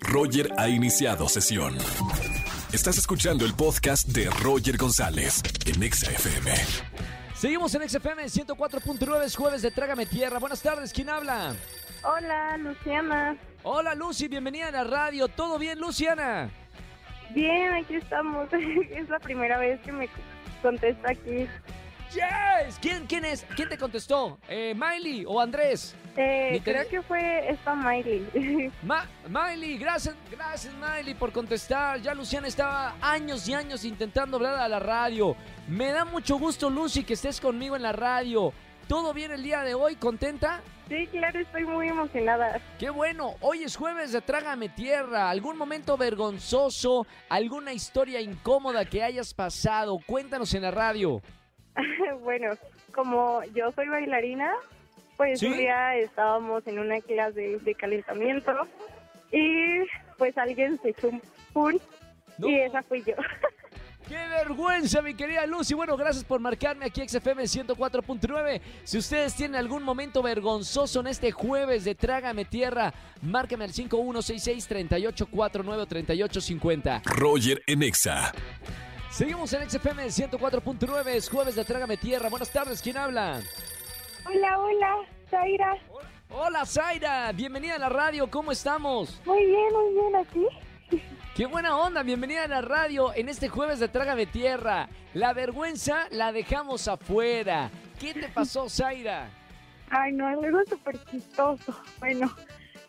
Roger ha iniciado sesión. Estás escuchando el podcast de Roger González en Exa FM. Seguimos en XFM 104.9, es jueves de Trágame Tierra. Buenas tardes, ¿quién habla? Hola, Luciana. Hola Lucy, bienvenida a la radio. ¿Todo bien, Luciana? Bien, aquí estamos. es la primera vez que me contesta aquí. Yes. ¿Quién, quién es? ¿Quién te contestó? Eh, ¿Miley o Andrés? Eh, creo que fue esta Miley. Ma- Miley, gracias, gracias Miley por contestar. Ya Luciana estaba años y años intentando hablar a la radio. Me da mucho gusto, Lucy, que estés conmigo en la radio. ¿Todo bien el día de hoy? ¿Contenta? sí, claro, estoy muy emocionada. Qué bueno, hoy es jueves de Trágame Tierra. ¿Algún momento vergonzoso? ¿Alguna historia incómoda que hayas pasado? Cuéntanos en la radio. bueno, como yo soy bailarina, pues ¿Sí? un día estábamos en una clase de calentamiento y pues alguien se echó un No. y esa fui yo. ¡Qué vergüenza, mi querida Lucy! Bueno, gracias por marcarme aquí XFM 104.9. Si ustedes tienen algún momento vergonzoso en este jueves de Trágame Tierra, márcame al 5166-3849-3850. Roger en Exa. Seguimos en XFM 104.9, es jueves de Trágame Tierra. Buenas tardes, ¿quién habla? Hola, hola, Zaira. Hola, Zaira. Bienvenida a la radio, ¿cómo estamos? Muy bien, muy bien, aquí. ¡Qué buena onda! Bienvenida a la radio en este jueves de Trágame Tierra. La vergüenza la dejamos afuera. ¿Qué te pasó, Zaira? Ay, no, es algo súper chistoso. Bueno,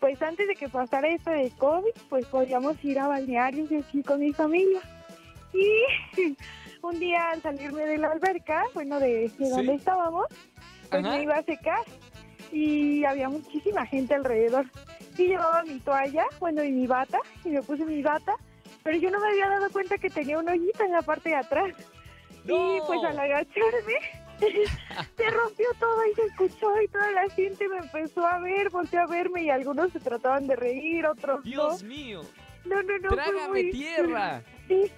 pues antes de que pasara esto de COVID, pues podíamos ir a balnearios y así con mi familia. Y un día al salirme de la alberca, bueno, de, de Sí. donde estábamos, pues Ajá. me iba a secar y había muchísima gente alrededor. Y llevaba mi toalla, bueno, y mi bata, y me puse mi bata, pero yo no me había dado cuenta que tenía un hoyito en la parte de atrás. Y ¡No! pues al agacharme, se rompió todo y se escuchó y toda la gente me empezó a ver, volteó a verme y algunos se trataban de reír, otros Dios mío, no. No, no, no. fue trágame muy- tierra. Sí.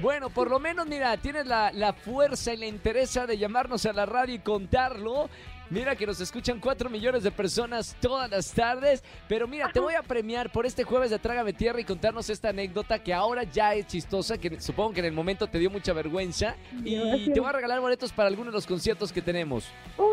Bueno, por lo menos, mira, tienes la, la fuerza y la interesa de llamarnos a la radio y contarlo. Mira que nos escuchan 4 millones de personas todas las tardes. Pero mira, te voy a premiar por este jueves de Trágame Tierra y contarnos esta anécdota que ahora ya es chistosa, que supongo que en el momento te dio mucha vergüenza. Y te voy a regalar boletos para algunos de los conciertos que tenemos. Uy,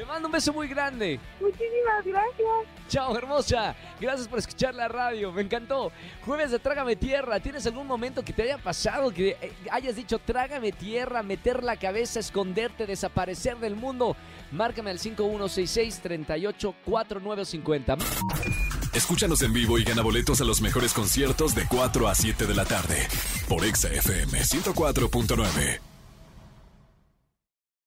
Te mando un beso muy grande. muchísimas gracias. Chao, hermosa. Gracias por escuchar la radio. Me encantó. Jueves de Trágame Tierra. ¿Tienes algún momento que te haya pasado que eh, hayas dicho Trágame Tierra, meter la cabeza, esconderte, desaparecer del mundo? Márcame al 5166-384950. Escúchanos en vivo y gana boletos a los mejores conciertos de 4 a 7 de la tarde por Exa FM 104.9.